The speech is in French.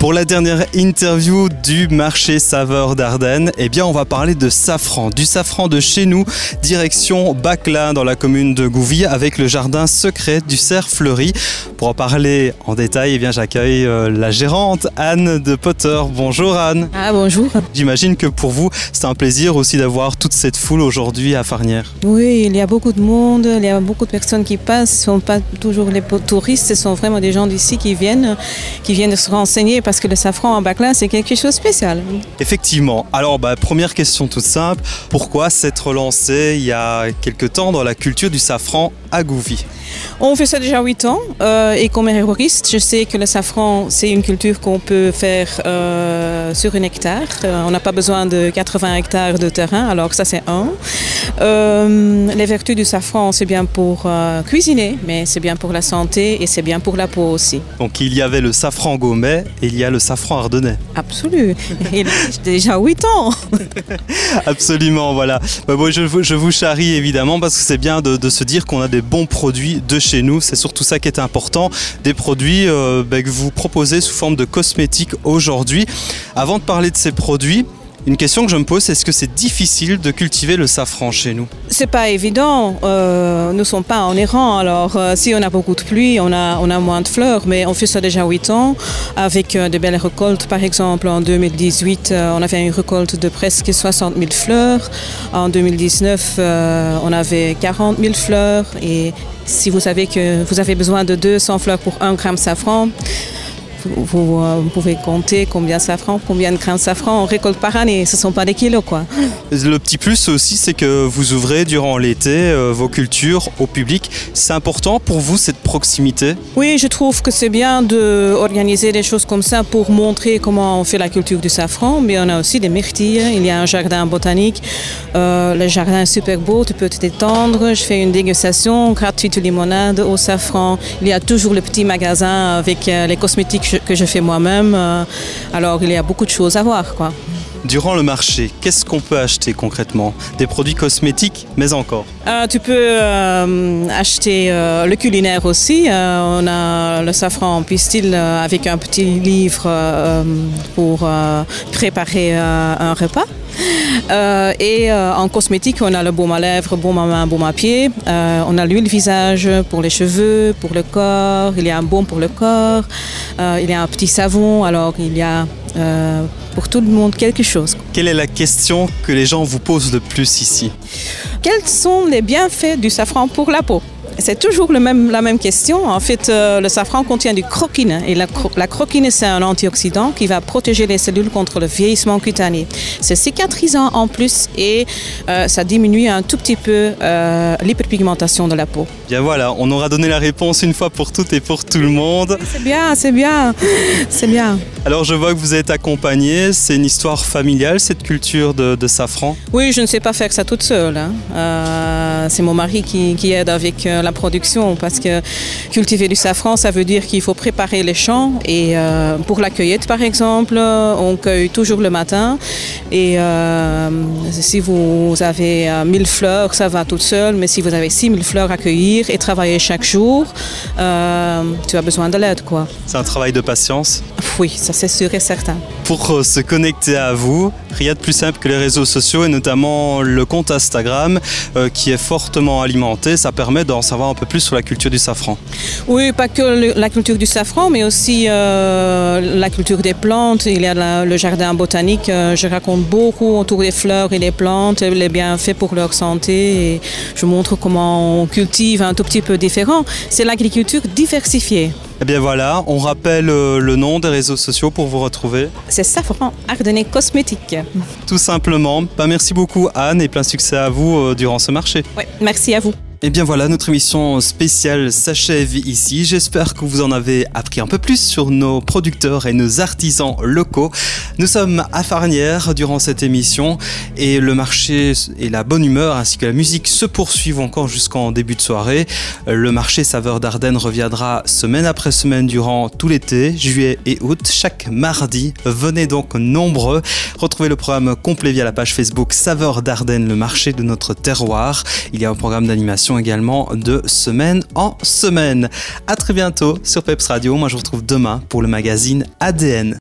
Pour la dernière interview du marché saveur d'Ardennes, eh bien on va parler de safran, du safran de chez nous, direction Baclin dans la commune de Gouvy avec le jardin secret du cerf fleuri. Pour en parler en détail, eh bien j'accueille euh, la gérante Anne de Potter. Bonjour Anne. Ah bonjour. J'imagine que pour vous, c'est un plaisir aussi d'avoir toute cette foule aujourd'hui à Farnières. Oui, il y a beaucoup de monde, il y a beaucoup de personnes qui passent, ce ne sont pas toujours les touristes, ce sont vraiment des gens d'ici qui viennent, qui viennent se renseigner parce que le safran en Baclin, c'est quelque chose de spécial. Effectivement. Alors, bah, première question toute simple. Pourquoi s'être lancé il y a quelque temps dans la culture du safran à on fait ça déjà 8 ans euh, et comme herboriste, je sais que le safran, c'est une culture qu'on peut faire euh, sur un hectare. Euh, on n'a pas besoin de 80 hectares de terrain, alors ça c'est un. les vertus du safran, c'est bien pour cuisiner, mais c'est bien pour la santé et c'est bien pour la peau aussi. Donc il y avait le safran gaumet et il y a le safran ardennais. Absolument. Il a déjà 8 ans. Absolument, voilà. Bah, je, je, vous charrie évidemment parce que c'est bien de, de se dire qu'on a des bons produits chez nous. C'est surtout ça qui est important. Des produits euh, ben, que vous proposez sous forme de cosmétiques aujourd'hui. Avant de parler de ces produits, une question que je me pose, est-ce que c'est difficile de cultiver le safran chez nous? C'est pas évident. Euh, nous ne sommes pas en errant. Alors, euh, si on a beaucoup de pluie, on a, moins de fleurs, mais on fait ça déjà 8 ans avec de belles récoltes. Par exemple, en 2018, on avait une récolte de presque 60 000 fleurs. En 2019, on avait 40 000 fleurs et si vous savez que vous avez besoin de 200 fleurs pour 1 gramme de safran, vous, euh, vous, pouvez compter combien de safran, combien de grains de safran on récolte par année. Ce ne sont pas des kilos, quoi. Le petit plus aussi, c'est que vous ouvrez durant l'été euh, vos cultures au public. C'est important pour vous cette proximité? Oui, je trouve que c'est bien d'organiser des choses comme ça pour montrer comment on fait la culture du safran. Mais on a aussi des myrtilles. Il y a un jardin botanique. Euh, le jardin est super beau. Tu peux te détendre. Je fais une dégustation gratuite de limonade au safran. Il y a toujours le petit magasin avec les cosmétiques que je fais moi-même. Euh, alors il y a beaucoup de choses à voir. Quoi. Durant le marché, qu'est-ce qu'on peut acheter concrètement? Des produits cosmétiques, mais encore euh, Tu peux euh, acheter le culinaire aussi. on a le safran en pistil avec un petit livre pour préparer un repas. Euh, et euh, en cosmétique, on a le baume à lèvres, baume à main, baume à pied. Euh, on a l'huile visage pour les cheveux, pour le corps. Il y a un baume pour le corps. il y a un petit savon. Alors, il y a pour tout le monde quelque chose. Quelle est la question que les gens vous posent le plus ici? Quels sont les bienfaits du safran pour la peau? C'est toujours le même, la même question. En fait, euh, le safran contient du croquine. Et la, la croquine, c'est un antioxydant qui va protéger les cellules contre le vieillissement cutané. C'est cicatrisant en plus et euh, ça diminue un tout petit peu euh, l'hyperpigmentation de la peau. Bien voilà, on aura donné la réponse une fois pour toutes et pour tout le monde. C'est bien, c'est bien, c'est bien. Alors je vois que vous êtes accompagné. C'est une histoire familiale, cette culture de, safran Oui, je ne sais pas faire ça toute seule. Hein. c'est mon mari qui, qui aide avec la production parce que cultiver du safran, ça veut dire qu'il faut préparer les champs et euh, pour la cueillette par exemple, on cueille toujours le matin et euh, si vous avez 1000 euh, fleurs, ça va toute seule, mais si vous avez 6000 fleurs à cueillir et travailler chaque jour, tu as besoin de l'aide quoi. C'est un travail de patience? Oui, ça c'est sûr et certain. Pour se connecter à vous, rien de plus simple que les réseaux sociaux et notamment le compte Instagram qui est fortement alimenté, ça permet d'en savoir un peu plus sur la culture du safran. Oui, pas que la culture du safran, mais aussi euh, la culture des plantes. Il y a le jardin botanique. Euh, je raconte beaucoup autour des fleurs et des plantes, les bienfaits pour leur santé. Je montre comment on cultive un tout petit peu différent. C'est l'agriculture diversifiée. Eh bien voilà, on rappelle euh, le nom des réseaux sociaux pour vous retrouver. C'est Safran Ardennais Cosmétique. Tout simplement. Bah, merci beaucoup Anne et plein succès à vous durant ce marché. Oui, merci à vous. Et eh bien voilà, notre émission spéciale s'achève ici. J'espère que vous en avez appris un peu plus sur nos producteurs et nos artisans locaux. Nous sommes à Farnière durant cette émission et le marché et la bonne humeur ainsi que la musique se poursuivent encore jusqu'en début de soirée. Le marché Saveur d'Ardennes reviendra semaine après semaine durant tout l'été, juillet et août, chaque mardi. Venez donc nombreux. Retrouvez le programme complet via la page Facebook Saveur d'Ardennes, le marché de notre terroir. Il y a un programme d'animation également de semaine en semaine. À très bientôt sur Peps Radio. Moi, je vous retrouve demain pour le magazine ADN.